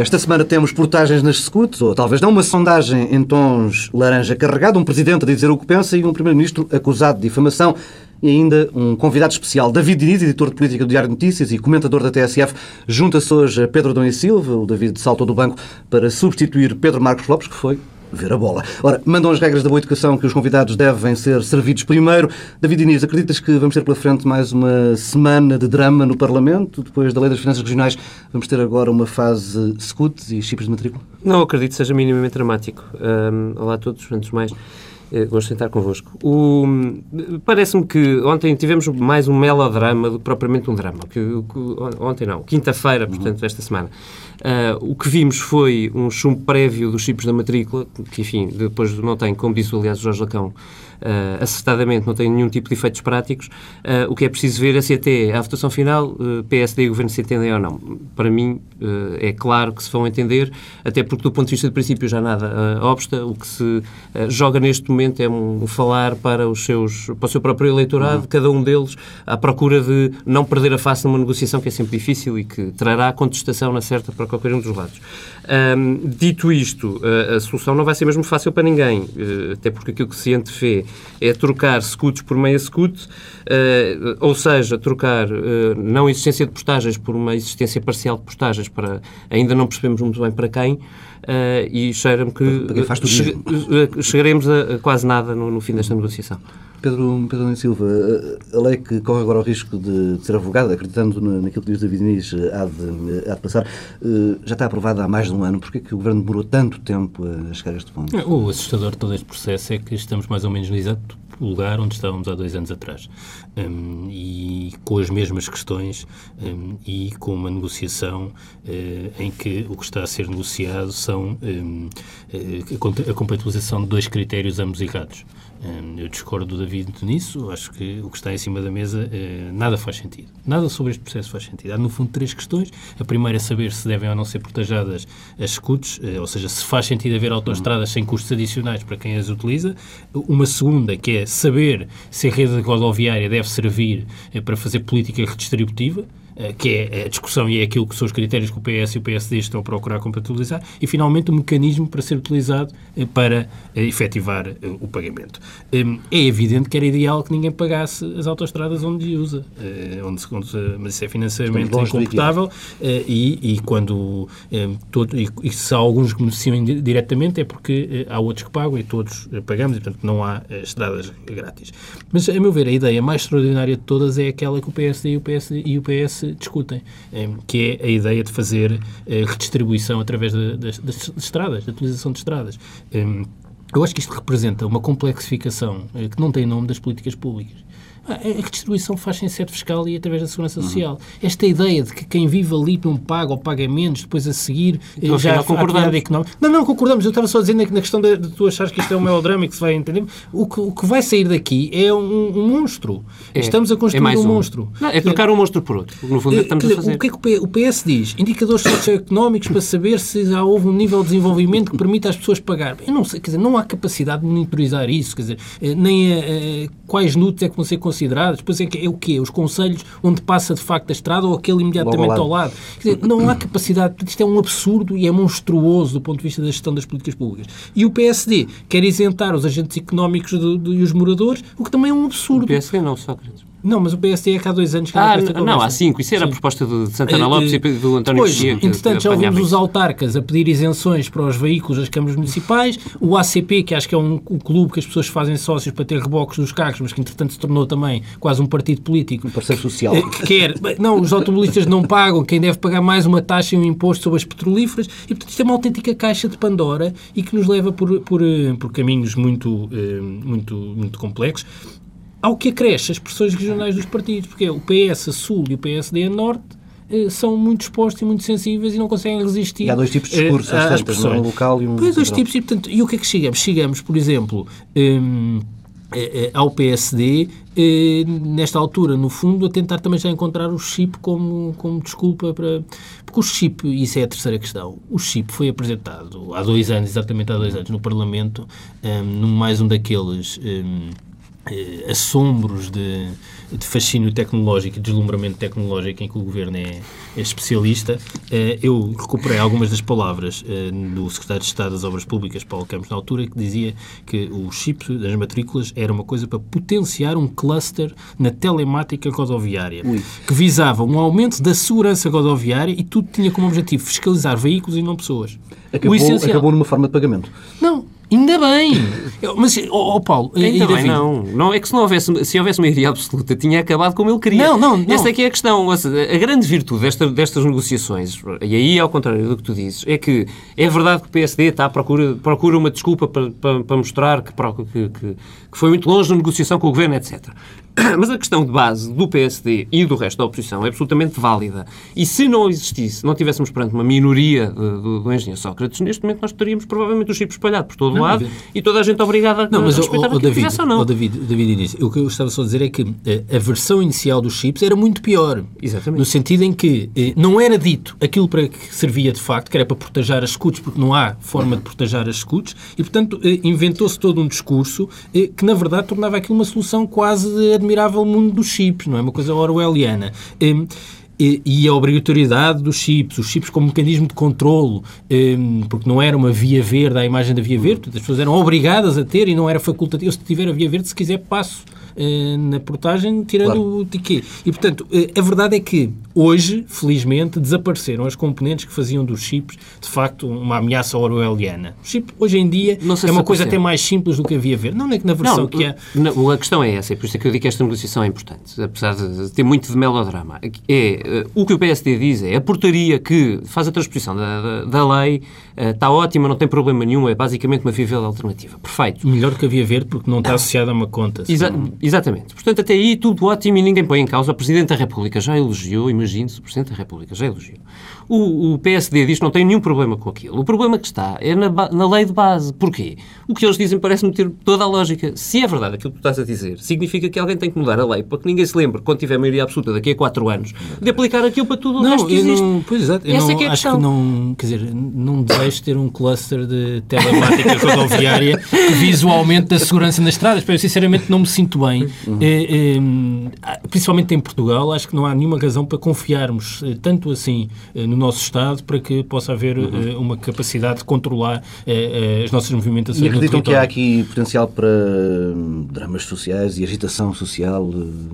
Esta semana temos portagens nas scouts, ou talvez não, uma sondagem em tons laranja carregado, um presidente a dizer o que pensa e um primeiro-ministro acusado de difamação e ainda um convidado especial, David Diniz, editor de política do Diário de Notícias e comentador da TSF, junta-se hoje a Pedro Dom e Silva, o David saltou do banco para substituir Pedro Marcos Lopes, que foi ver a bola. Ora, mandam as regras da boa educação que os convidados devem ser servidos primeiro. David Inês, acreditas que vamos ter pela frente mais uma semana de drama no Parlamento? Depois da Lei das Finanças Regionais, vamos ter agora uma fase scoot e chips de matrícula? Não acredito que seja minimamente dramático. Um, olá a todos, antes de mais. Eh, gosto de estar convosco. Parece-me que ontem tivemos mais um melodrama do que propriamente um drama. Que, ontem não, quinta-feira, portanto, esta semana. Uh, o que vimos foi um chumbo prévio dos chips da matrícula, que, enfim, depois não tem, como disse, aliás, o Jorge Lacão, uh, acertadamente não tem nenhum tipo de efeitos práticos. Uh, o que é preciso ver é se até à votação final uh, PSD e Governo se entendem ou não. Para mim, é claro que se vão entender, até porque do ponto de vista de princípio já nada obsta. O que se joga neste momento é um falar para, os seus, para o seu próprio eleitorado, uhum. cada um deles, à procura de não perder a face numa negociação que é sempre difícil e que trará contestação na certa para qualquer um dos lados. Um, dito isto, a, a, solução não vai ser mesmo fácil para ninguém, uh, até porque aquilo que se antevê é trocar scuts por meia scut, uh, ou seja, trocar uh, não existência de postagens por uma existência parcial de postagens, para ainda não percebemos muito bem para quem, e cheira-me que che chegaremos a, a, quase nada no, no fim desta negociação. Pedro, Pedro Silva, a lei que corre agora o risco de ser avogada, acreditando naquilo que diz David Inês, há de, há de passar, já está aprovada há mais de um ano. Porquê é que o Governo demorou tanto tempo a chegar a este ponto? O assustador de todo este processo é que estamos mais ou menos no exato lugar onde estávamos há dois anos atrás. Um, e com as mesmas questões um, e com uma negociação uh, em que o que está a ser negociado são um, a compatibilização de dois critérios ambos errados. Eu discordo do David nisso, acho que o que está em cima da mesa eh, nada faz sentido. Nada sobre este processo faz sentido. Há, no fundo, três questões. A primeira é saber se devem ou não ser protejadas as escutas, eh, ou seja, se faz sentido haver autoestradas sem custos adicionais para quem as utiliza. Uma segunda, que é saber se a rede rodoviária deve servir eh, para fazer política redistributiva. Eh, que é a discussão e é aquilo que são os critérios que o PS e o PSD estão a procurar compatibilizar, e finalmente o um mecanismo para ser utilizado eh, para eh, efetivar o pagamento. É evidente que era ideal que ninguém pagasse as autoestradas onde usa, onde se, mas isso é financeiramente incomportável e, e, quando todo, e, e se há alguns que beneficiam diretamente é porque há outros que pagam e todos pagamos e portanto não há estradas grátis. Mas a meu ver a ideia mais extraordinária de todas é aquela que o PSD e o PS, e o PS discutem, eh, que é a ideia de fazer eh, redistribuição através das, das estradas, da utilização de estradas. Eh, eu acho que isto representa uma complexificação que não tem nome das políticas públicas a redistribuição faz em sede fiscal e através da segurança social. Uhum. Esta ideia de que quem vive ali não paga ou paga menos, depois a seguir então, já a atividade económica. Não, não, concordamos. Eu estava só dizendo na questão de, de tu achares que isto é um melodrama e que se vai entender. O que, o que vai sair daqui é um, um monstro. É, estamos a construir é um, um, monstro. Não, é trocar um monstro por outro. No fundo, é estamos dizer, a fazer. O que é que o PS diz? Indicadores socioeconómicos para saber se já houve um nível de desenvolvimento que permita às pessoas pagar. Eu não sei, quer dizer, não há capacidade de monitorizar isso, quer dizer, eh, nem a, a, quais nudes é que vão ser considerados. Depois é que é o quê? Os conselhos onde passa de facto a estrada ou aquele imediatamente ao lado? Quer dizer, não há capacidade, isto é um absurdo e é monstruoso do ponto de vista da gestão das políticas públicas. E o PSD quer isentar os agentes económicos do, do, e os moradores, o que também é um absurdo. O PSD não, Sócrates. Não, mas o PSD é que há dois anos que ah, não, não, há cinco. Isso era Sim. a proposta de Santana eh, Lopes uh, e do António Pois, entretanto, já ouvimos os autarcas a pedir isenções para os veículos das câmaras municipais, o ACP, que acho que é um, um clube que as pessoas fazem sócios para ter reboques dos carros, mas que entretanto se tornou também quase um partido político. Um parceiro social. Eh, que quer, não, os automobilistas não pagam, quem deve pagar mais uma taxa e um imposto sobre as petrolíferas, e portanto isto é uma autêntica caixa de Pandora e que nos leva por, por, eh, por caminhos muito, muito, muito complexos ao que acresce as pressões regionais dos partidos, porque o PS a Sul e o PSD a Norte eh, são muito expostos e muito sensíveis e não conseguem resistir. E há dois tipos de discursos, eh, às tantas, um local e um. Pois, dois tipos, e, portanto, e o que é que chegamos? Chegamos, por exemplo. Um, eh, ao PSD, nesta altura, no fundo, a tentar também já encontrar o chip como, como desculpa para. Porque o chip, isso é a terceira questão, o chip foi apresentado há dois anos, exatamente há dois anos, no Parlamento, um, num mais um daqueles. Um, eh, assombros de, de fascínio tecnológico e deslumbramento tecnológico em que o Governo é, é especialista, eh, eu recuperei algumas das palavras eh, do Secretário de Estado das Obras Públicas, Paulo Campos, na altura, que dizia que o chip das matrículas era uma coisa para potenciar um cluster na telemática rodoviária, Ui. que visava um aumento da segurança rodoviária e tudo tinha como objetivo fiscalizar veículos e não pessoas. Acabou, acabou numa forma de pagamento. Não, ainda bem. Eu- Mas, ó oh, Paulo, Ainda bem, não. não. É que se não houvesse, se houvesse maioria absoluta, tinha acabado como ele queria. Não, não, não. Essa é que é a questão. A grande virtude desta- destas negociações, e aí ao contrário do que tu dizes, é que é verdade que o PSD está à procura, procura uma desculpa para, para, para mostrar que, que, que- que foi muito longe na negociação com o Governo, etc. Mas a questão de base do PSD e do resto da oposição é absolutamente válida. E se não existisse, não tivéssemos perante uma minoria de- do, do engenheiro Sócrates, neste momento nós teríamos provavelmente o chip espalhado por todo o lado e toda a gente obrigada a, Não, mas a o, respeitar o, que David, fizesse ou não. o David, David Início, o que eu estava só a dizer é que eh, a versão inicial dos chips era muito pior. Exatamente. No sentido em que eh, não era dito aquilo para que servia de facto, que era para proteger as scouts, porque não há forma de proteger as scouts, e portanto eh, inventou-se todo um discurso eh, que na verdade tornava aquilo uma solução quase de admirável mundo dos chips, não é? Uma coisa orwelliana. Em, e a obrigatoriedade dos chips, os chips como mecanismo de controlo, em, porque não era uma via verde à imagem da via verde, as pessoas eram obrigadas a ter e não era facultativo. Se tiver a via verde, se quiser, passo na portagem, tirando Claro. o tiquê. E, portanto, eh, a verdade é que hoje, felizmente, desapareceram as componentes que faziam dos chips, de facto, uma ameaça orwelliana. O chip, hoje em dia, Não é uma coisa até mais simples do que a via verde. Não é que na versão que é... não, a questão é essa, é por isso é que eu digo que esta negociação é importante, apesar de ter muito de melodrama. É, eh, o que o PSD diz é a portaria que faz a transposição da, da, da lei eh, está ótima, não tem problema nenhum, é basicamente uma via verde alternativa. Perfeito. Melhor do que a via verde, porque não está associada a uma conta. Exa- exatamente. Portanto, até aí tudo ótimo e ninguém põe em causa. O Presidente da República já elogiou, imagine-se, o Presidente da República já elogiou. O, o PSD diz que não tem nenhum problema com aquilo. O problema que está é na, na lei de base. Porquê? O que eles dizem parece-me ter toda a lógica. Se é verdade aquilo que tu estás a dizer, significa que alguém tem que mudar a lei para que ninguém se lembre, quando tiver maioria absoluta daqui a quatro anos, de aplicar aquilo para tudo o Não, resto que existe. não, pois exato, eu Essa não, é que é acho que não, quer dizer, não desejo ter um cluster de telemática rodoviária que vise o aumento da segurança nas estradas, eu sinceramente não me sinto bem, Eh, eh, principalmente em Portugal, acho que não há nenhuma razão para confiarmos eh, tanto assim no nosso Estado para que possa haver eh, uma capacidade de controlar eh, eh, as nossas movimentações E acreditam que há aqui potencial para hum, dramas sociais e agitação social hum,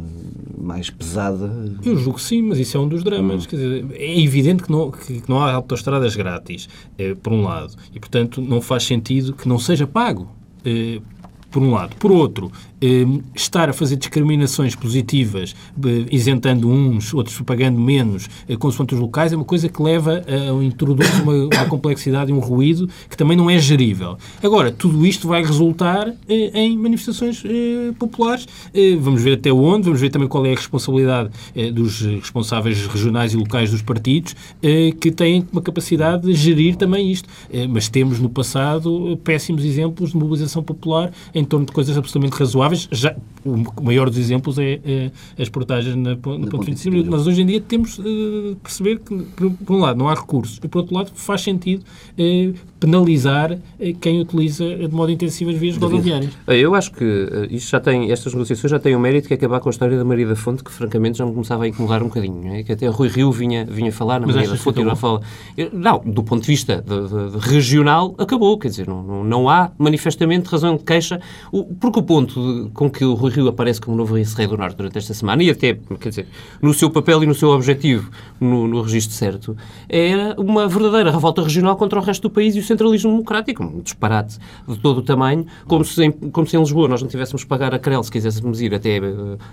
mais pesada? Eu julgo que sim, mas isso é um dos dramas. Quer dizer, é evidente que não, que que não há autoestradas grátis, eh, por um lado, e portanto não faz sentido que não seja pago. eh, por um lado. Por outro, estar a fazer discriminações positivas, isentando uns, outros pagando menos, eh, consoante os locais, é uma coisa que leva a introduz uma, uma complexidade e um ruído que também não é gerível. Agora, tudo isto vai resultar eh, em manifestações eh, populares. Vamos ver até onde, vamos ver também qual é a responsabilidade dos responsáveis regionais e locais dos partidos, que têm uma capacidade de gerir também isto. Mas temos no passado péssimos exemplos de mobilização popular em torno de coisas absolutamente razoáveis. Já, o maior dos exemplos é, eh, as portagens na, na ponto 25 minutos. Nós hoje em dia temos de perceber que, por, por um lado, não há recursos e, por outro lado, faz sentido eh, penalizar eh, quem utiliza de modo intensivo as vias rodoviárias. Eu acho que isto já tem, estas negociações já têm o mérito que é acabar com a história da Maria da Fonte, que francamente já me começava a incomodar um bocadinho. é? Que até Rui Rio vinha, vinha falar na Mas Maria da Fonte e não fala. Não, do ponto de vista de- de- de regional, acabou. Quer dizer, não, não, não há manifestamente razão de queixa, o- porque o ponto com que o Rui Rio aparece como novo vice-rei do Norte durante esta semana, e até, quer dizer, no seu papel e no seu objetivo, no, no registro certo, era uma verdadeira revolta regional contra o resto do país e o centralismo democrático, um disparate de todo o tamanho, como se em, como se em Lisboa nós não tivéssemos que pagar a Crel se quiséssemos ir até eh,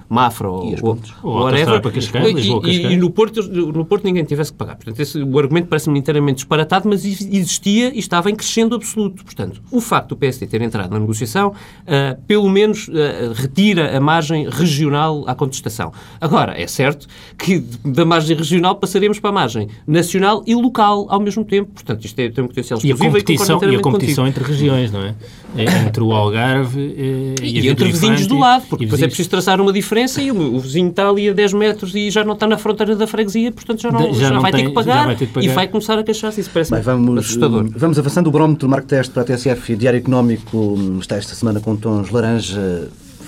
Mafra ou, ou. Ou whatever. autoestrada para Cascais, E- Lisboa, e- Cascais. e no Porto, no Porto ninguém tivesse que pagar. Portanto, esse, o argumento parece-me inteiramente disparatado, mas ex- existia e estava em crescendo absoluto. Portanto, o facto do PSD ter entrado na negociação, ah, pelo menos retira a margem regional à contestação. Agora, é certo que da margem regional passaremos para a margem nacional e local ao mesmo tempo. Portanto, isto é, tem um potencial E a competição, concordo e a competição contigo. entre regiões, não é? É Entre o Algarve eh, e, a E, Vila entre vizinhos do lado, porque e depois é preciso traçar uma diferença e o, o vizinho está ali a 10 metros e já não está na fronteira da freguesia, portanto já, não, Já já não vai, tem- ter que já pagar, vai ter que e pagar. vai começar a queixar-se. Isso parece Bem, vamos, assustador. vamos avançando. O barómetro Marco Teste para a TSF e Diário Económico está esta semana com tons laranja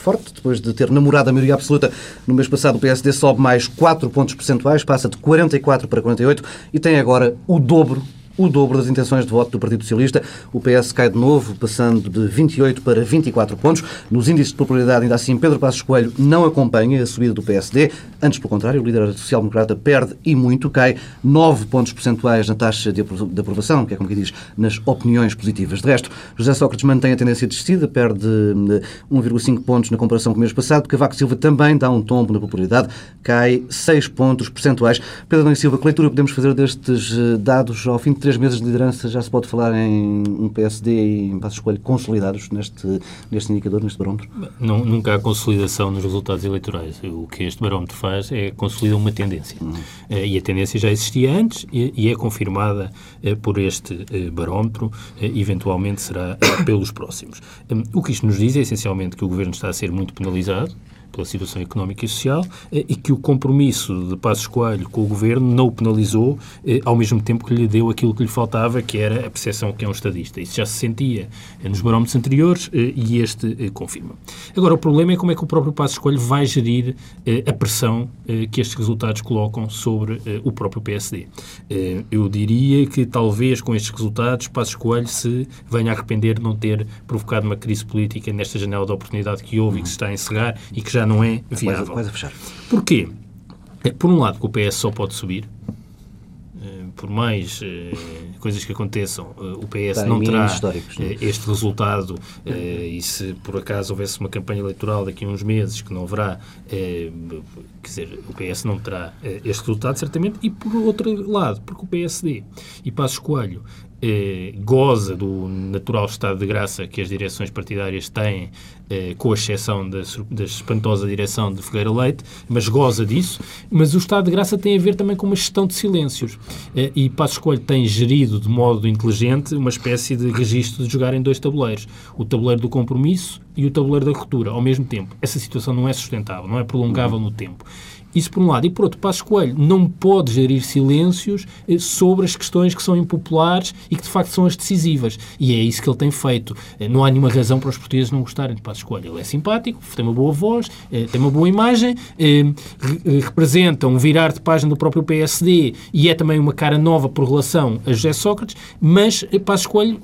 forte, depois de ter namorado a maioria absoluta no mês passado, o PSD sobe mais 4 pontos percentuais, passa de 44 para 48 e tem agora o dobro o dobro das intenções de voto do Partido Socialista. O PS cai de novo, passando de 28 para 24 pontos. Nos índices de popularidade, ainda assim, Pedro Passos Coelho não acompanha a subida do PSD. Antes, pelo contrário, o líder social-democrata perde e muito, cai 9 pontos percentuais na taxa de aprovação, que é como que diz, nas opiniões positivas. De resto, José Sócrates mantém a tendência descida, perde 1,5 eh, pontos na comparação com o mês passado. Cavaco Silva também dá um tombo na popularidade, cai 6 pontos percentuais. Pedro Nunes Silva, que leitura podemos fazer destes eh, dados ao fim de três meses de liderança já se pode falar em um PSD e em Passos Coelho consolidados neste, neste indicador, neste barómetro? Não, nunca há consolidação nos resultados eleitorais. O que este barómetro faz é consolidar uma tendência. Uhum. E a tendência já existia antes e, é confirmada eh, por este eh, barómetro, eventualmente será pelos próximos. Hum, o que isto nos diz é essencialmente que o Governo está a ser muito penalizado, pela situação económica e social eh, e que o compromisso de Passos Coelho com o Governo não o penalizou, eh, ao mesmo tempo que lhe deu aquilo que lhe faltava, que era a percepção que é um estadista. Isso já se sentia eh, nos barómetros anteriores e este confirma. Agora, o problema é como é que o próprio Passos Coelho vai gerir a pressão que estes resultados colocam sobre o próprio PSD. Eu diria que talvez com estes resultados Passos Coelho se venha a arrepender de não ter provocado uma crise política nesta janela de oportunidade que houve e que se está a encerrar e que já já não é viável. Quase, fechar. Porquê? É, por um lado, que o PS só pode subir, eh, por mais uh, coisas que aconteçam, uh, o PS não terá uh, este resultado e se por acaso houvesse uma campanha eleitoral daqui a uns meses que não haverá, quer dizer, o PS não terá este resultado certamente e por outro lado, porque o PSD e Passos Coelho eh, goza do natural estado de graça que as direções partidárias têm, eh, com exceção da, da espantosa direção de Figueira Leite, mas goza disso. Mas o estado de graça tem a ver também com uma gestão de silêncios. Eh, e Passos Coelho tem gerido de modo inteligente uma espécie de registro de jogar em dois tabuleiros. O tabuleiro do compromisso e o tabuleiro da ruptura, ao mesmo tempo. Essa situação não é sustentável, não é prolongável no tempo. Isso por um lado. E por outro, Passos Coelho não pode gerir silêncios eh, sobre as questões que são impopulares e que de facto são as decisivas. E é isso que ele tem feito. Eh, não há nenhuma razão para os portugueses não gostarem de Passos Coelho. Ele é simpático, tem uma boa voz, eh, tem uma boa imagem, representa um virar de página do próprio PSD e é também uma cara nova por relação a José Sócrates, mas Passos Coelho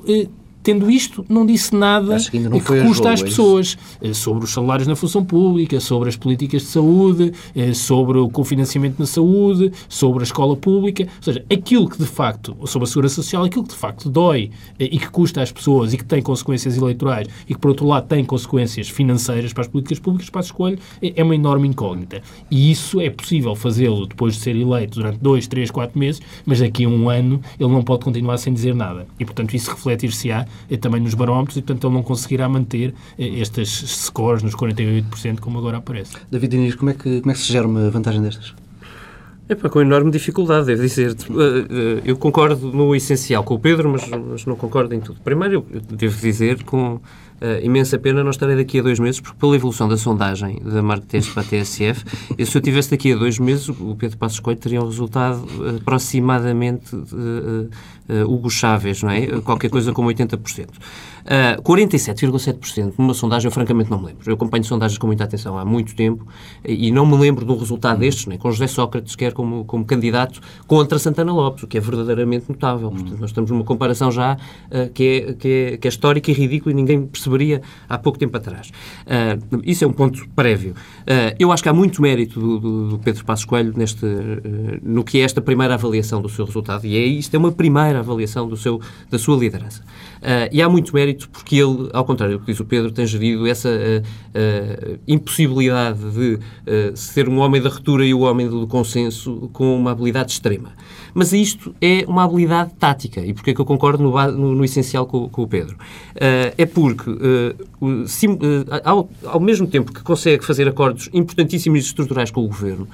Tendo isto, não disse nada que, que custa às é pessoas é sobre os salários na função pública, sobre as políticas de saúde, eh, sobre o cofinanciamento na saúde, sobre a escola pública. Ou seja, aquilo que de facto, sobre a segurança social, aquilo que de facto dói eh, e que custa às pessoas e que tem consequências eleitorais e que, por outro lado, tem consequências financeiras para as políticas públicas, para a escolha, é uma enorme incógnita. E isso é possível fazê-lo depois de ser eleito durante dois, três, quatro meses, mas daqui a um ano ele não pode continuar sem dizer nada. E, portanto, isso refletir-se-á também nos barómetros e, portanto, ele não conseguirá manter eh, estas scores nos 48%, como agora aparece. David Diniz, como é que, como é que se gera uma vantagem destas? É para com enorme dificuldade, devo dizer. Eh, eh, eu concordo no essencial com o Pedro, mas, mas não concordo em tudo. Primeiro, eu devo dizer com uh, imensa pena não estarei daqui a dois meses, porque pela evolução da sondagem da Marquês para a TSF, e se eu tivesse daqui a dois meses, o Pedro Passos Coelho teria um resultado uh, aproximadamente uh, Hugo Chávez, não é? Qualquer coisa como 80%. Uh, 47,7% numa sondagem, eu francamente não me lembro. Eu acompanho sondagens com muita atenção há muito tempo e não me lembro de um resultado destes, nem com José Sócrates, quer como, como candidato contra Santana Lopes, o que é verdadeiramente notável. Portanto, nós estamos numa comparação já uh, que, é, que, é, que é histórica e ridícula e ninguém percebe perceberia há pouco tempo atrás. Uh, isso é um ponto prévio. Uh, eu acho que há muito mérito do, do, do Pedro Passos Coelho neste, no que é esta primeira avaliação do seu resultado, e é isto, é uma primeira avaliação do seu, da sua liderança. e há muito mérito porque ele, ao contrário do que diz o Pedro, tem gerido essa impossibilidade de ser um homem da ruptura e o homem do consenso com uma habilidade extrema. Mas isto é uma habilidade tática. E porquê é que eu concordo no, no, no essencial com, com, o Pedro? Uh, é porque, uh, sim, uh, ao, ao, mesmo tempo que consegue fazer acordos importantíssimos e estruturais com o Governo,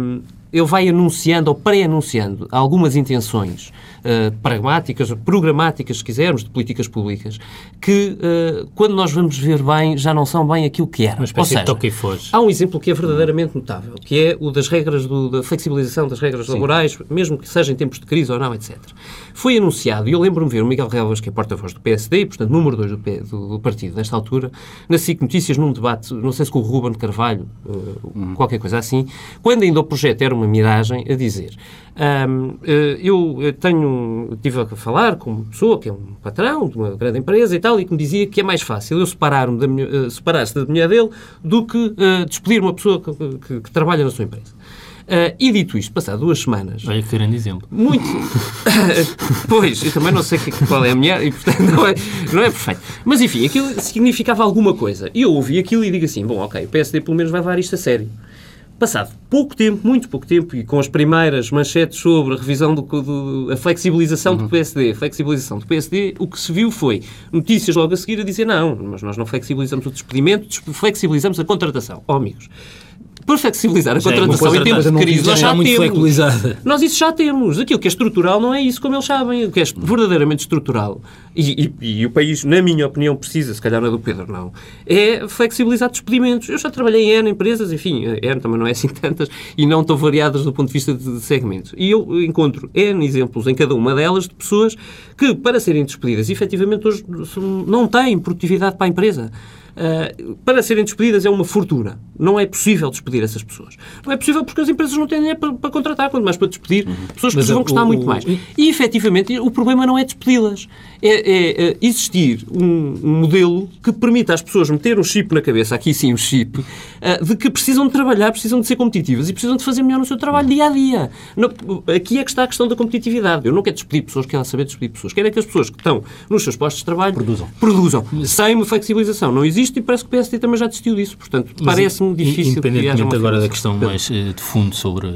um, ele vai anunciando ou pré-anunciando algumas intenções uh, pragmáticas, programáticas, se quisermos, de políticas públicas, que uh, quando nós vamos ver bem, já não são bem aquilo que eram. Uma espécie seja, toque e foge. Há um exemplo que é verdadeiramente notável, que é o das regras do, da flexibilização das regras Sim. laborais, mesmo que seja em tempos de crise ou não, etc. Foi anunciado, e eu lembro-me ver o Miguel Relvas, que é porta-voz do PSD, portanto, número 2 do, do, do, partido nesta altura, na SIC Notícias, num debate, não sei se com o Ruben Carvalho, uh, hum. qualquer coisa assim, quando ainda o projeto era uma miragem, a dizer um, eh, eu tenho, tive a falar com uma pessoa que é um patrão de uma grande empresa e tal, e que me dizia que é mais fácil eu separar-me da minha, uh, separar-se da mulher dele do que uh, despedir uma pessoa que, que, que trabalha na sua empresa. Uh, e dito isto, passado duas semanas. Olha que grande exemplo. Muito. pois, eu também não sei qual é a minha, e portanto não é, não é perfeito. Mas enfim, aquilo significava alguma coisa. E eu ouvi aquilo e digo assim: bom, ok, o PSD pelo menos vai levar isto a sério. Passado pouco tempo, muito pouco tempo, e com as primeiras manchetes sobre a revisão do, do a flexibilização uhum. do PSD, flexibilização do PSD, o que se viu foi notícias logo a seguir a dizer não, mas nós não flexibilizamos o despedimento, flexibilizamos a contratação. Oh, amigos, para flexibilizar a contratação em tempos de crise, nós já temos. Nós isso já temos. Aquilo que é estrutural não é isso como eles sabem. O que é verdadeiramente estrutural, e, e, e, o país, na minha opinião, precisa, se calhar na do Pedro não, é flexibilizar despedimentos. Eu já trabalhei em N empresas, enfim, N também não é assim tantas, e não tão variadas do ponto de vista de segmento. E eu encontro N exemplos em cada uma delas de pessoas que, para serem despedidas, efetivamente hoje não têm produtividade para a empresa. Uh, para serem despedidas é uma fortuna. Não é possível despedir essas pessoas. Não é possível porque as empresas não têm dinheiro para, para contratar, quanto mais para despedir uhum. pessoas que vão custar o, muito o, mais. E, efetivamente, o problema não é despedi-las. É, é, é, existir um, um, modelo que permita às pessoas meter um chip na cabeça, aqui sim o um chip, uh, de que precisam de trabalhar, precisam de ser competitivas e precisam de fazer melhor no seu trabalho dia a dia. Aqui é que está a questão da competitividade. Eu não quero despedir pessoas, quero saber despedir pessoas. Quero é que as pessoas que estão nos seus postos de trabalho produzam. produzam. Sem flexibilização. Não existe e parece que o PSD também já desistiu disso. Portanto, parece-me difícil. Independentemente agora da questão mais uh, de fundo sobre.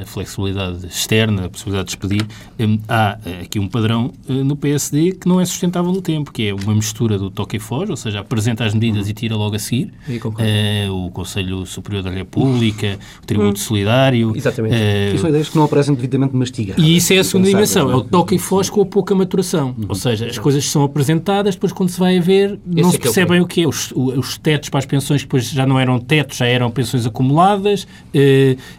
A flexibilidade externa, a possibilidade de despedir, hum, há eh, aqui um padrão eh, no PSD que não é sustentável no tempo, que é uma mistura do toque e foge, ou seja, apresenta as medidas e tira logo a seguir. Uh, o Conselho Superior da República, o Tributo uhum. Solidário. Exatamente. Uh, são ideias que não aparecem devidamente mastigadas. E isso é a segunda dimensão, é o toque e foge com a pouca maturação. Uhum. Ou seja, as coisas são apresentadas, depois quando se vai a ver, não Esse se é percebem é o que é. Os, os tetos para as pensões depois já não eram tetos, já eram pensões acumuladas.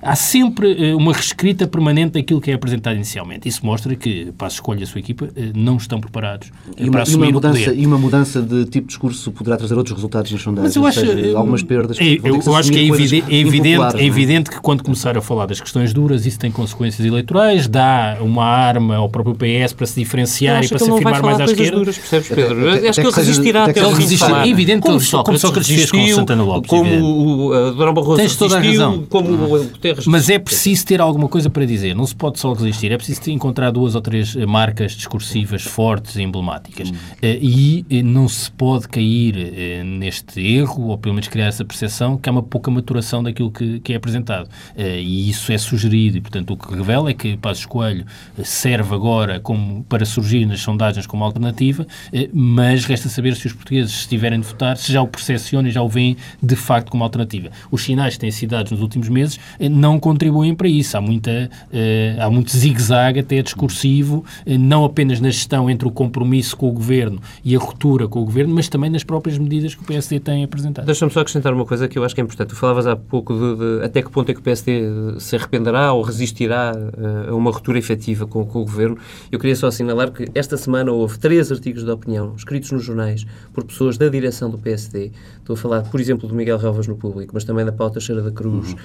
Há sempre uma uma reescrita permanente daquilo que é apresentado inicialmente. Isso mostra que, para a escolha da sua equipa, eh, não estão preparados e uma, para assumir e uma mudança, E uma mudança de tipo de discurso poderá trazer outros resultados nas sondagens, Mas eu acho, seja, eh, algumas perdas. É, eu, eu acho que é evidente, é, evidente, é evidente que quando começar a falar das questões duras, isso tem consequências eleitorais, dá uma arma ao próprio PS para se diferenciar e para se afirmar mais à esquerda. Duras, percebes, Pedro? Até, acho que ele resistirá até ele resistir. É evidente Sócrates, como Sócrates fez com Santana Lopes. Como o Dr. Barroso Tens toda a. Como o Guterres. Mas é preciso ter alguma coisa para dizer não se pode só resistir, é preciso encontrar duas ou três eh, marcas discursivas fortes e emblemáticas. Hum. E eh, não se pode cair neste erro, ou pelo menos criar essa percepção, que há uma pouca maturação daquilo que, que é apresentado. E isso é sugerido, e portanto o que revela é que Passos Coelho serve agora como, para surgir nas sondagens como alternativa, mas resta saber se os portugueses estiverem de votar, se já o percepcionam e já o veem de facto como alternativa. Os sinais que têm sido dados nos últimos meses não contribuem para isso. Há muita Uh, há muito zigue-zague, até discursivo, uh, não apenas na gestão entre o compromisso com o Governo e a ruptura com o Governo, mas também nas próprias medidas que o PSD tem apresentado. Deixa-me só acrescentar uma coisa que eu acho que é importante. Tu falavas há pouco de, de até que ponto é que o PSD se arrependerá ou resistirá uh, a uma ruptura efetiva com, com, o Governo. Eu queria só assinalar que esta semana houve três artigos de opinião escritos nos jornais por pessoas da direção do PSD. Estou a falar, por exemplo, do Miguel Relvas no Público, mas também da Pauta Cheira da Cruz. Uhum.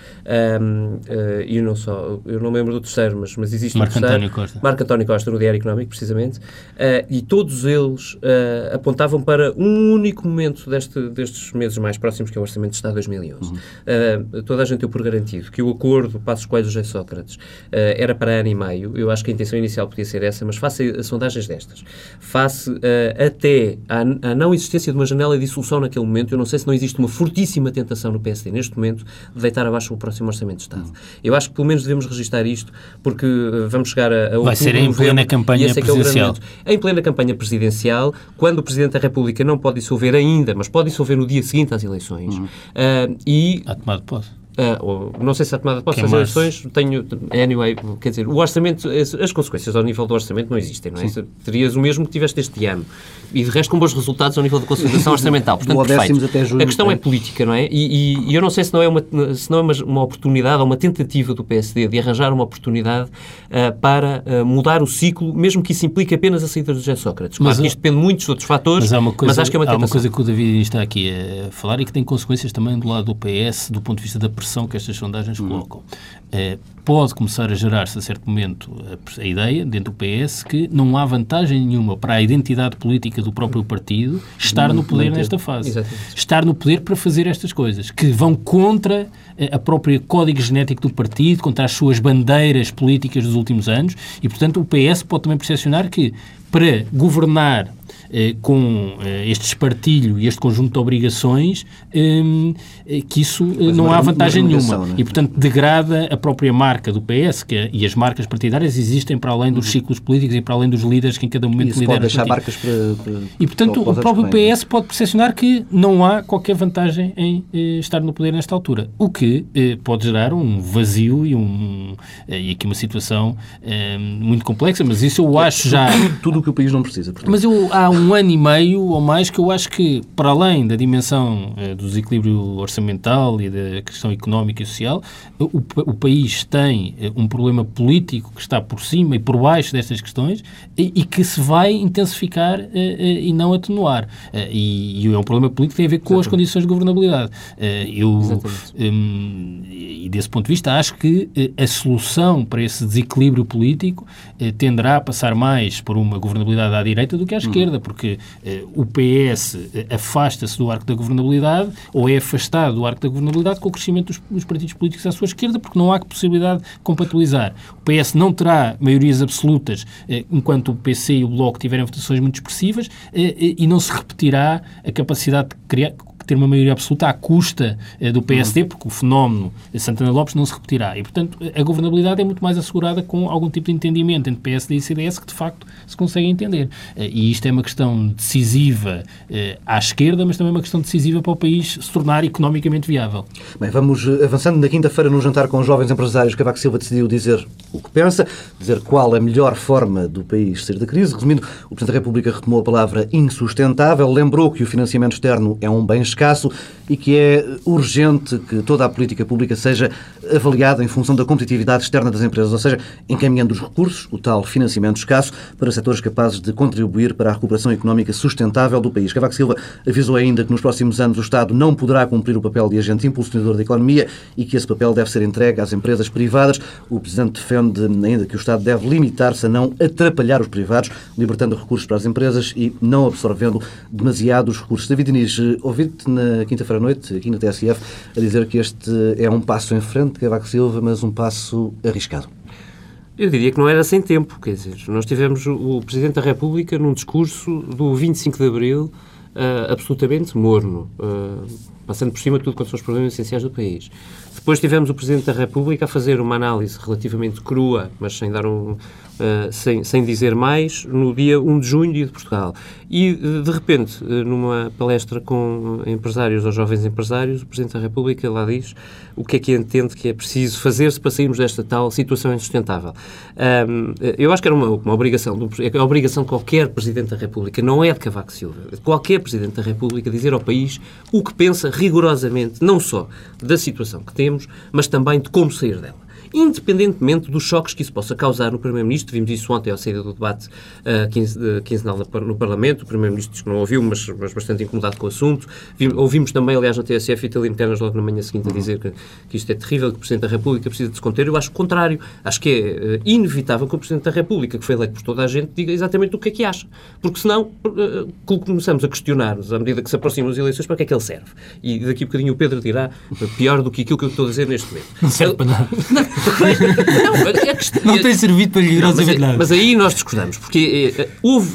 Um, e não só, eu não me lembro do terceiro, mas, mas existe Marco um terceiro. António Costa. Marco António Costa, no Diário Económico, precisamente. Uh, e todos eles uh, apontavam para um único momento deste, destes meses mais próximos, que é o Orçamento de Estado 2011. Uhum. Uh, toda a gente deu por garantido que o acordo Passos Coelho José Sócrates era para ano e meio. Eu acho que a intenção inicial podia ser essa, mas face a sondagens destas, face até à, à não existência de uma janela de dissolução naquele momento, eu não sei se não existe uma fortíssima tentação no PSD neste momento de deitar abaixo o próximo Orçamento de Estado. Uhum. Eu acho que pelo menos devemos registrar isto porque eh, vamos chegar a, a Vai ser em plena campanha é presidencial. É em plena campanha presidencial, quando o Presidente da República não pode dissolver ainda, mas pode dissolver no dia seguinte às eleições. Uhum. Uh, e... A tomada de posse Uh, não sei se a tomada de posse das eleições tenho. Anyway, quer dizer, o orçamento, as, as, consequências ao nível do orçamento não existem, não é? Terias o mesmo que tiveste este ano. E de resto, com bons resultados ao nível da consolidação orçamental. Portanto, perfeito. Até julho, a questão é, é política, não é? E, e, e, eu não sei se não é, uma, se não é uma, uma, oportunidade ou uma tentativa do PSD de arranjar uma oportunidade uh, para uh, mudar o ciclo, mesmo que isso implique apenas a saída do José Sócrates. Claro mas, que isto depende muito dos outros fatores, mas, coisa, mas acho que é uma tentação. Há uma coisa que o David está aqui a falar e que tem consequências também do lado do PS, do ponto de vista da pressão que estas sondagens hum. colocam. É, pode começar a gerar-se, a certo momento, a, a, ideia, dentro do PS, que não há vantagem nenhuma para a identidade política do próprio partido estar no poder nesta fase. Exatamente. Estar no poder para fazer estas coisas, que vão contra a própria código genético do partido, contra as suas bandeiras políticas dos últimos anos, e, portanto, o PS pode também percepcionar que, para governar eh, com eh, este espartilho e este conjunto de obrigações, ehm, eh, que isso não há vantagem nenhuma. É? E, portanto, degrada a própria marca do PS, que, e as marcas partidárias existem para além dos uhum. ciclos políticos e para além dos líderes que em cada momento lideram. pode deixar marcas para, para, E, portanto, o próprio PS pode percepcionar que não há qualquer vantagem em estar no poder nesta altura. O que pode gerar um vazio e, um, e aqui uma situação muito complexa, mas isso eu acho já... Tudo o que o país não precisa. Portanto. Mas eu, há um um ano e meio ou mais que eu acho que, para além da dimensão eh, do desequilíbrio orçamental e da questão económica e social, o, o país tem eh, um problema político que está por cima e por baixo destas questões e, e que se vai intensificar eh, e não atenuar. E, e, é um problema político que tem a ver com Exatamente. as condições de governabilidade. eu, um, e desse ponto de vista, acho que a solução para esse desequilíbrio político tenderá a passar mais por uma governabilidade à direita do que à hum. Porque eh, o PS eh, afasta-se do arco da governabilidade ou é afastado do arco da governabilidade com o crescimento dos, dos, partidos políticos à sua esquerda, porque não há possibilidade de compatibilizar. O PS não terá maiorias absolutas eh, enquanto o PC e o Bloco tiverem votações muito expressivas e não se repetirá a capacidade de criar ter uma maioria absoluta à custa eh, do PSD, uhum. porque o fenómeno de Santana Lopes não se repetirá. E, portanto, a governabilidade é muito mais assegurada com algum tipo de entendimento entre PSD e CDS que, de facto, se consegue entender. Eh, e isto é uma questão decisiva eh, à esquerda, mas também uma questão decisiva para o país se tornar economicamente viável. Bem, vamos avançando. Na quinta-feira, no jantar com jovens empresários, Cavaco Silva decidiu dizer o que pensa, dizer qual a melhor forma do país sair da crise. Resumindo, o Presidente da República retomou a palavra insustentável, lembrou que o financiamento externo é um bem escasso e que é urgente que toda a política pública seja avaliada em função da competitividade externa das empresas, ou seja, encaminhando os recursos, o tal financiamento escasso, para setores capazes de contribuir para a recuperação económica sustentável do país. Cavaco Silva avisou ainda que nos próximos anos o Estado não poderá cumprir o papel de agente impulsionador da economia e que esse papel deve ser entregue às empresas privadas. O Presidente defende ainda que o Estado deve limitar-se a não atrapalhar os privados, libertando recursos para as empresas e não absorvendo demasiados recursos. David Diniz, ouvi-te na quinta-feira noite, aqui na TSF, a dizer que este é um passo em frente Cavaco Silva, mas um passo arriscado. Eu diria que não era sem tempo, quer dizer, nós tivemos o Presidente da República num discurso do 25 de Abril uh, absolutamente morno, uh, passando por cima de tudo quanto são os problemas essenciais do país. Depois tivemos o Presidente da República a fazer uma análise relativamente crua, mas sem dar um, uh, sem, sem dizer mais, no dia 1 de junho, dia de Portugal. E, eh, de repente, uh, numa palestra com empresários ou jovens empresários, o Presidente da República lá diz o que é que entende que é preciso fazer-se para sairmos desta tal situação insustentável. Um, eu acho que era uma, uma obrigação, é a obrigação de qualquer Presidente da República, não é de Cavaco Silva, de qualquer Presidente da República dizer ao país o que pensa rigorosamente, não só da situação que temos, mas também de como sair dela independentemente dos choques que isso possa causar no Primeiro-Ministro. Vimos isso ontem ao saída do debate uh, quinzenal no Parlamento. O Primeiro-Ministro disse que não ouviu, mas, mas bastante incomodado com o assunto. Vimos, ouvimos também, aliás, na TSF, Italino Ternas logo na manhã seguinte a dizer que, que isto é terrível, que o Presidente da República precisa de se conter. Eu acho o contrário. Acho que é uh, inevitável que o Presidente da República, que foi eleito por toda a gente, diga exatamente o que é que acha. Porque senão uh, começamos a questionar-nos, à medida que se aproximam as eleições, para que é que ele serve. E daqui a bocadinho o Pedro dirá pior do que aquilo que eu estou a dizer neste momento. Não serve para nada. não, é que, não tem servido para rigorosamente nada. Mas aí nós discordamos, porque eh, houve,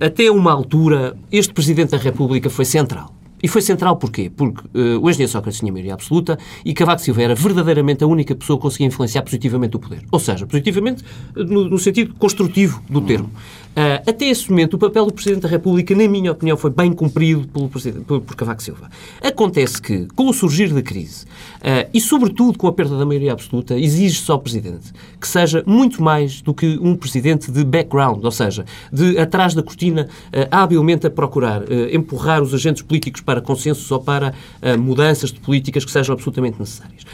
eh, até uma altura, este Presidente da República foi central E foi central porquê? Porque uh, o engenheiro Sócrates tinha maioria absoluta e Cavaco Silva era verdadeiramente a única pessoa que conseguia influenciar positivamente o poder. Ou seja, positivamente no, no sentido construtivo do termo. Uh, até esse momento, o papel do Presidente da República, na minha opinião, foi bem cumprido pelo, por, por Cavaco Silva. Acontece que, com o surgir da crise, uh, e sobretudo com a perda da maioria absoluta, exige-se ao Presidente que seja muito mais do que um Presidente de background, ou seja, de atrás da cortina, habilmente a procurar empurrar os agentes políticos para consensos ou para mudanças de políticas que sejam absolutamente necessárias.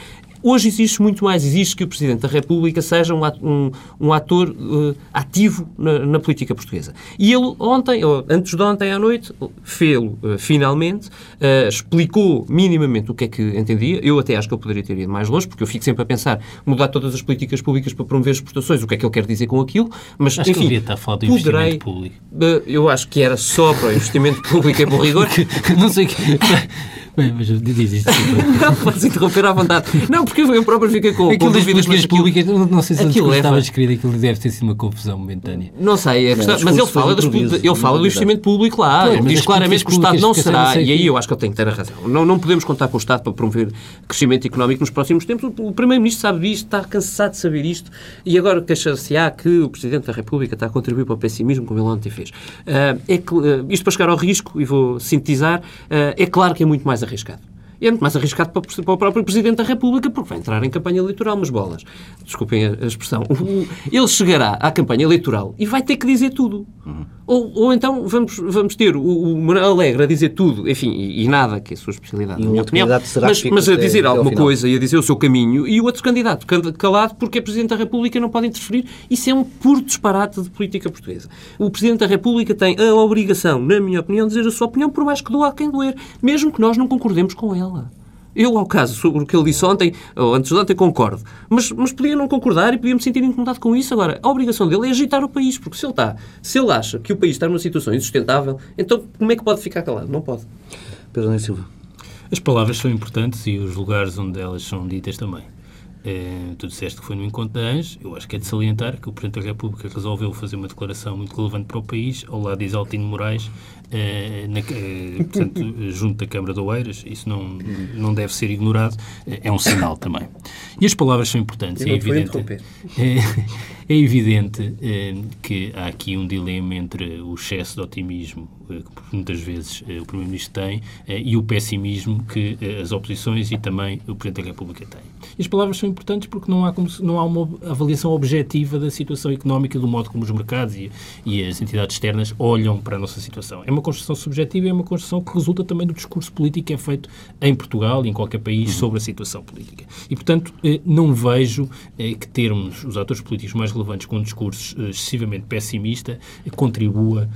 Hoje existe muito mais. Existe que o Presidente da República seja um, um, um ator uh, ativo na, na, política portuguesa. E ele ontem, ou antes de ontem à noite, fê-lo uh, finalmente, uh, explicou minimamente o que é que entendia. Eu até acho que ele poderia ter ido mais longe, porque eu fico sempre a pensar mudar todas as políticas públicas para promover exportações, o que é que ele quer dizer com aquilo. Mas, acho enfim, que estar a falar do poderei, investimento público. eu acho que era só para o investimento público, é por rigor. não sei que... Bem, mas diz isto. não, podes interromper à vontade. Não, porque eu próprio fiquei com, aquilo com dúvidas. Mas públicas, não, não sei se aquilo estava escrito, aquilo deve ter sido uma confusão momentânea. Não sei, é questão, mas ele fala, das, ele fala do investimento público lá. Pois, diz claramente que o Estado não será, e aí eu acho que ele tem que ter a razão. Não, não podemos contar com o Estado para promover crescimento económico nos próximos tempos. O Primeiro-Ministro sabe disto, está cansado de saber isto, e agora queixa-se-á que o Presidente da República está a contribuir para o pessimismo, como ele ontem fez. Uh, é que, uh, isto para chegar ao risco, e vou sintetizar, uh, é claro que é muito mais arriscado é muito mais arriscado para, para o próprio Presidente da República, porque vai entrar em campanha eleitoral, mas bolas. Desculpem a, expressão. Ele chegará à campanha eleitoral e vai ter que dizer tudo. Uhum. Ou, ou então vamos, vamos ter o, o Alegre a dizer tudo, enfim, e, e, nada, que é a sua especialidade, e na minha opinião. Mas, mas a dizer alguma coisa e a dizer o seu caminho, e o outro candidato calado porque é Presidente da República não pode interferir. Isso é um puro disparate de política portuguesa. O Presidente da República tem a obrigação, na minha opinião, de dizer a sua opinião, por mais que doa a quem doer, mesmo que nós não concordemos com ela. Eu, ao caso, sobre o que ele disse ontem, ou antes de ontem, concordo. Mas, mas podia não concordar e podia me sentir incomodado com isso. Agora, a obrigação dele é agitar o país, porque se ele está, se ele acha que o país está numa situação insustentável, então como é que pode ficar calado? Não pode. Pedro Silva. As palavras são importantes e os lugares onde elas são ditas também. É, tu disseste que foi no encontro da ANJ. Eu acho que é de salientar que o Presidente da República resolveu fazer uma declaração muito relevante para o país, ao lado de Isaltino Moraes, é, na, é, portanto, junto da Câmara de Oeiras. Isso não, não deve ser ignorado. É um sinal também. E as palavras são importantes. É evidente, é, é, evidente que há aqui um dilema entre o excesso de otimismo que muitas vezes o Primeiro-Ministro tem e o pessimismo que as oposições e também o Presidente da República têm. E as palavras são importantes porque não há, como, não há uma avaliação objetiva da situação económica, do modo como os mercados e, e as entidades externas olham para a nossa situação. É uma construção subjetiva e é uma construção que resulta também do discurso político que é feito em Portugal e em qualquer país uhum. sobre a situação política. E, portanto, eh, não vejo eh, que termos os atores políticos mais relevantes com um discurso eh, excessivamente pessimista contribua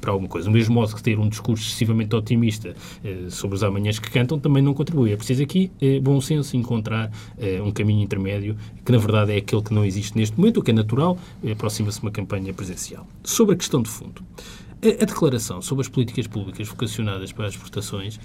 para alguma coisa. Do mesmo modo que ter um discurso excessivamente otimista sobre os amanhãs que cantam também não contribui. É preciso aqui bom senso encontrar um caminho intermédio, que na verdade é aquele que não existe neste momento, o que é natural, aproxima-se uma campanha presencial. Sobre a questão de fundo. A, declaração sobre as políticas públicas vocacionadas para as exportações,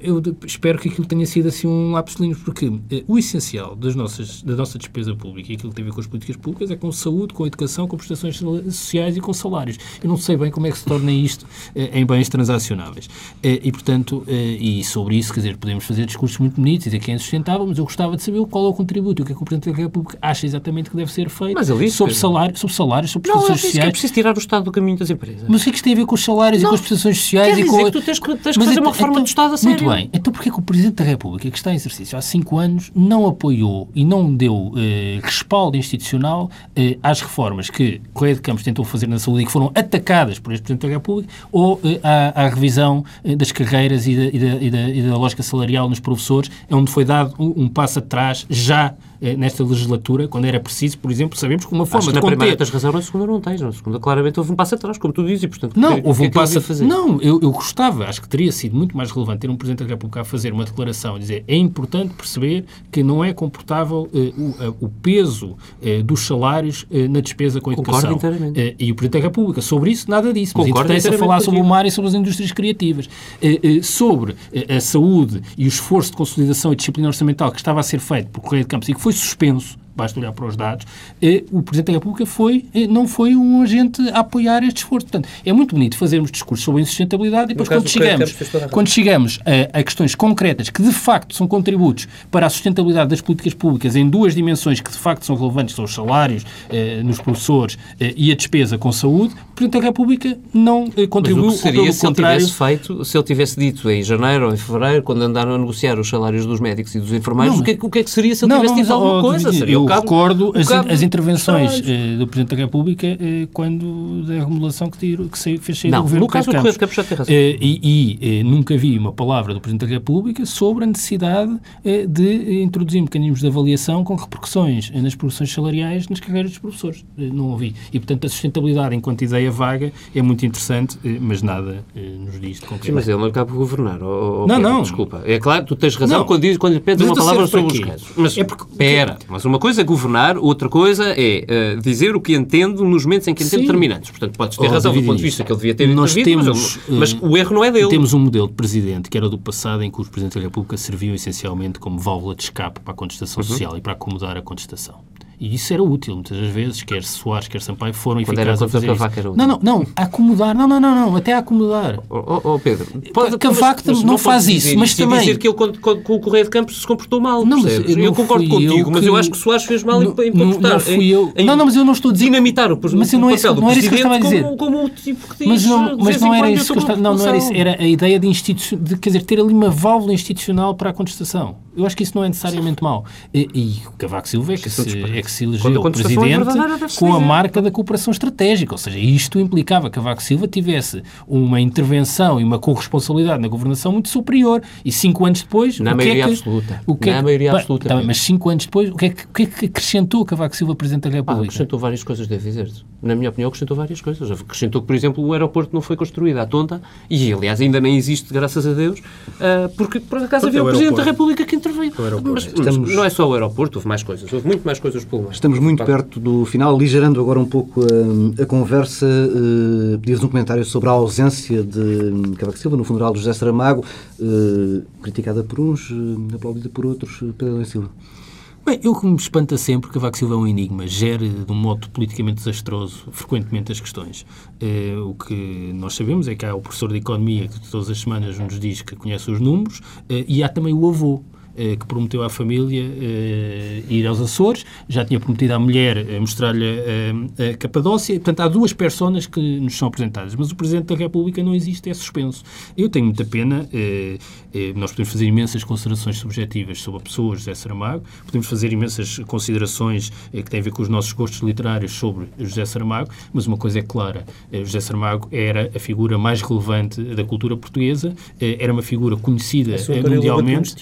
eu espero que aquilo tenha sido assim um lápis de porque eh, o essencial das nossas, da nossa despesa pública e aquilo que tem a ver com as políticas públicas é com saúde, com educação, com prestações sociais e com salários. Eu não sei bem como é que se torna isto eh, em bens transacionáveis. Eh, e, portanto, e sobre isso, quer dizer, podemos fazer discursos muito bonitos e dizer que é insustentável, mas eu gostava de saber qual é o contributo, o que é que o Presidente da República acha exatamente que deve ser feito mas ele sobre, salário, sobre salários, sobre prestações sociais. Não, é preciso tirar o Estado do caminho das empresas. Mas o que é que isto tem com os salários não, e com as prestações sociais? Quer e com... que tu tens que, tens que fazer uma reforma então, do Estado a sério. Muito bem. Então porquê que o Presidente da República, que está em exercício há cinco anos, não apoiou e não deu eh, respaldo institucional eh, às reformas que Correia de Campos tentou fazer na saúde e que foram atacadas por este Presidente da República ou eh, à, à, revisão eh, das carreiras e da, e, da, e, da, e da, lógica salarial nos professores, onde foi dado um, um passo atrás já nesta legislatura, quando era preciso, por exemplo, sabemos que uma forma Acho de conter... na primeira tens razão, na segunda não tens. Na segunda, claramente, houve um passo atrás, como tu dizes, e, portanto... Não, que, houve que um passo... fazer? Não, eu, eu gostava, acho que teria sido muito mais relevante ter um Presidente da República a fazer uma declaração, dizer é importante perceber que não é comportável eh, o, o, peso eh, dos salários eh, na despesa com a educação. Concordo inteiramente. Eh, e o Presidente da República, sobre isso, nada disso. Mas interessa falar sobre o mar e sobre as indústrias criativas. Eh, sobre a saúde e o esforço de consolidação e disciplina orçamental que estava a ser feito por Correia de Campos e que foi suspenso, basta olhar para os dados, eh, o Presidente da República foi, eh, não foi um agente a apoiar este esforço. Portanto, é muito bonito fazermos discursos sobre a insustentabilidade e depois quando chegamos, quando chegamos a, a, questões concretas que de facto são contributos para a sustentabilidade das políticas públicas em duas dimensões que de facto são relevantes, são os salários eh, nos professores eh, e a despesa com saúde, o Presidente da República não eh, contribuiu, Mas o que seria se contrário... ele tivesse feito, se ele tivesse dito em janeiro ou em fevereiro, quando andaram a negociar os salários dos médicos e dos enfermeiros, não, o, que, é o que é que seria se ele não, tivesse dito alguma coisa? Seria eu cabo, recordo as, as, intervenções eh, do Presidente da República eh, quando da remodelação que, tiro, que saiu, fez sair não, do governo no caso do Correio de Campos já tem razão. Eh, e, e nunca vi uma palavra do Presidente da República sobre a necessidade de introduzir mecanismos de avaliação com repercussões nas progressões salariais nas carreiras dos professores. Não ouvi. E, portanto, a sustentabilidade enquanto ideia vaga é muito interessante, mas nada nos diz de concreto. Sim, mas ele não acaba por governar. Oh, oh, não, Pedro, não. Desculpa. É claro, tu tens razão quando, diz, quando lhe pedes uma palavra sobre os casos. Mas, é porque, pera, mas uma coisa é governar, outra coisa é uh, dizer o que entende nos momentos em que entende determinantes. Portanto, podes ter oh, razão do ponto de vista que ele devia ter Nós temos, mas, mas, o erro não é dele. Temos um modelo de presidente que era do passado em que os presidentes da República serviam essencialmente como válvula de escape para a contestação uhum. social e para acomodar a contestação. E isso era útil, muitas das vezes, quer Soares, quer Sampaio, foram Quando eficazes a fazer isso. Era não, não, não, acomodar, não, não, não, não, até acomodar. Oh, oh, oh Pedro, pode, Cavaco mas, não, não faz isso, mas também... dizer que ele com, o Correio de Campos se comportou mal, não, mas, eu, eu concordo contigo, eu mas eu acho que Soares fez mal não, em, comportar. Não, fui eu. Em, não, não, mas eu não estou a dizer... Dinamitar o, mas eu não, é, não era isso que eu estava a dizer. Como, como o tipo que diz, mas não, mas não era isso que eu estava... Não, não era isso. Era a ideia de, institu de, quer dizer, ter ali uma válvula institucional para a contestação. Eu acho que isso não é necessariamente mau. E, e o Cavaco Silva é que, se, é que se elegeu presidente com a marca da cooperação estratégica. Ou seja, isto implicava que Cavaco Silva tivesse uma intervenção e uma corresponsabilidade na governação muito superior. E cinco anos depois... Na o maioria é que, absoluta. O que Na é que, maioria absoluta. Tá, mas cinco anos depois, o que, é que, o que é que acrescentou Cavaco Silva Presidente da República? Ah, acrescentou várias coisas, devo dizer-te. Na minha opinião, acrescentou várias coisas. Acrescentou que, por exemplo, o aeroporto não foi construído à tonta e, aliás, ainda nem existe, graças a Deus, uh, porque, por acaso, havia o Presidente da República que interveio. Mas, Estamos... não é só o aeroporto, houve mais coisas. Houve muito mais coisas pelo Estamos muito perto do final, ligerando agora um pouco a, a conversa. Uh, Pedias um comentário sobre a ausência de Cavaco Silva no funeral do José Saramago, uh, criticada por uns, uh, aplaudida por outros. Pedro Silva. Bem, eu que me espanta sempre que Cavaco Silva é um enigma, gere de um modo politicamente desastroso frequentemente as questões. Eh, o que nós sabemos é que há o professor de Economia que todas as semanas nos diz que conhece os números eh, e há também o avô, eh, que prometeu à família eh, ir aos Açores, já tinha prometido à mulher eh, mostrar-lhe a Capadócia. Portanto, há duas personas que nos são apresentadas, mas o Presidente da República não existe, é suspenso. Eu tenho muita pena, nós podemos fazer imensas considerações subjetivas sobre a pessoa José Saramago, podemos fazer imensas considerações que têm a ver com os nossos gostos literários sobre José Saramago, mas uma coisa é clara, José Saramago era a figura mais relevante da cultura portuguesa, era uma figura conhecida mundialmente.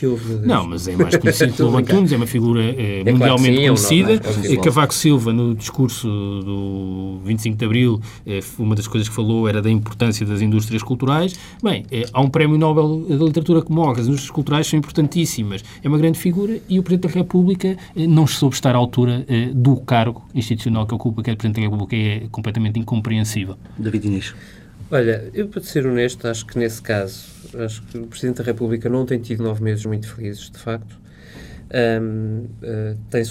Não, não, mas é mais conhecido pelo Antunes, é uma figura é, é mundialmente claro sim, conhecida. Cavaco Silva, no discurso do 25 de Abril, é, uma das coisas que falou era da importância das indústrias culturais. Bem, é, há um prémio Nobel da Literatura que morre, as indústrias culturais são importantíssimas. É uma grande figura e o Presidente da República não soube estar à altura do cargo institucional que ocupa, que é o Presidente da República, é completamente incompreensível. David Inês. Olha, eu para ser honesto, acho que nesse caso, acho que o Presidente da República não tem tido nove meses muito felizes, de facto. Um, uh, tem,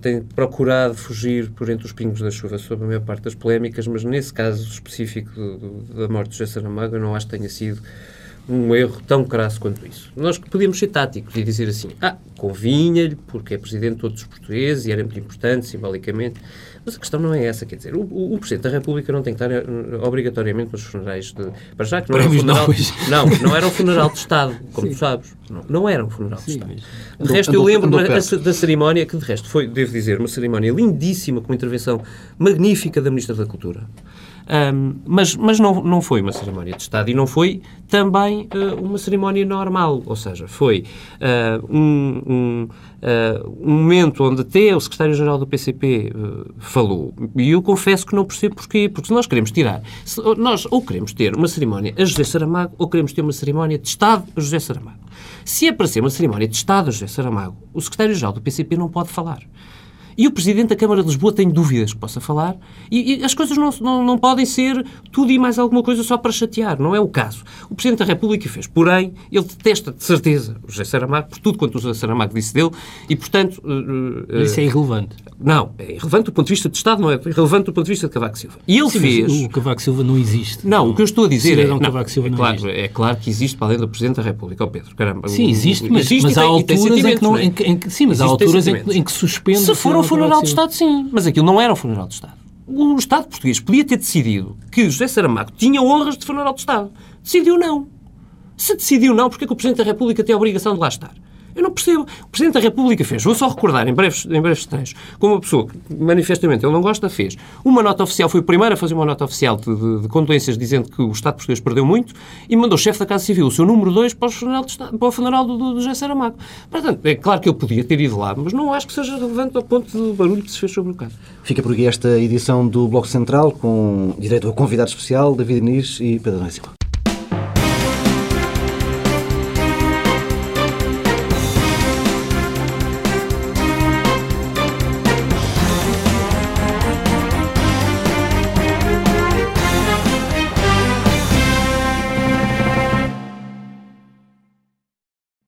tem procurado fugir por entre os pingos da chuva sobre a maior parte das polémicas, mas nesse caso específico do, do, da morte de José Saramago, eu não acho que tenha sido um erro tão crasso quanto isso. Nós podíamos ser táticos e dizer assim, ah, convinha-lhe, porque é Presidente de todos os portugueses e era muito importante, simbolicamente, mas a questão não é essa, quer dizer, o, o, Presidente da República não tem que estar uh, obrigatoriamente nos funerais de... Para já que não era um funeral... Não, não era um funeral de Estado, como Sim. tu sabes. Não, não era um funeral de Estado. De resto, eu lembro da cerimónia, que de resto foi, devo dizer, uma cerimónia lindíssima, com uma intervenção magnífica da Ministra da Cultura. Um, mas mas não, não foi uma cerimónia de Estado e não foi também uh, uma cerimónia normal, ou seja, foi uh, um, um, uh, um, momento onde até o secretário-geral do PCP falou, e eu confesso que não percebo porquê, porque nós queremos tirar, se, nós ou queremos ter uma cerimónia a José Saramago ou queremos ter uma cerimónia de Estado a José Saramago. Se é para ser uma cerimónia de Estado a José Saramago, o secretário-geral do PCP não pode falar. E o Presidente da Câmara de Lisboa tem dúvidas que possa falar e, e as coisas não, não, não, podem ser tudo e mais alguma coisa só para chatear. Não é o caso. O Presidente da República fez. Porém, ele detesta de certeza o José Saramago por tudo quanto o José Saramago disse dele e, portanto... Uh, Isso é irrelevante. Não, é irrelevante do ponto de vista de Estado, não é irrelevante do ponto de vista de Cavaco Silva. E ele Sim, fez... o Cavaco Silva não existe. Não, o que eu estou a dizer é... Não, Cavaco Silva é, não claro, existe. é claro que existe para além do Presidente da República, ó oh Pedro. Caramba, sim, existe, mas, existe mas há alturas em que não... Em que, em que, sim, mas há alturas em que, em que suspende... Se for funeral de Estado, sim. Mas aquilo não era um funeral de Estado. O Estado português podia ter decidido que José Saramago tinha honras de funeral de Estado. Decidiu não. Se decidiu não, porque é que o Presidente da República tem a obrigação de lá estar? Eu não percebo. O Presidente da República fez, vou só recordar em breves, em breves detalhes, como uma pessoa que manifestamente ele não gosta, fez uma nota oficial, foi o primeiro a fazer uma nota oficial de, de, de condolências dizendo que o Estado português perdeu muito e mandou o chefe da Casa Civil, o seu número 2, para o funeral, Estado, para o funeral do, do, do José Saramago. Portanto, é claro que ele podia ter ido lá, mas não acho que seja relevante ao ponto do barulho que se fez sobre o caso. Fica por aqui esta edição do Bloco Central com direito ao convidado especial, David Inês e Pedro Silva.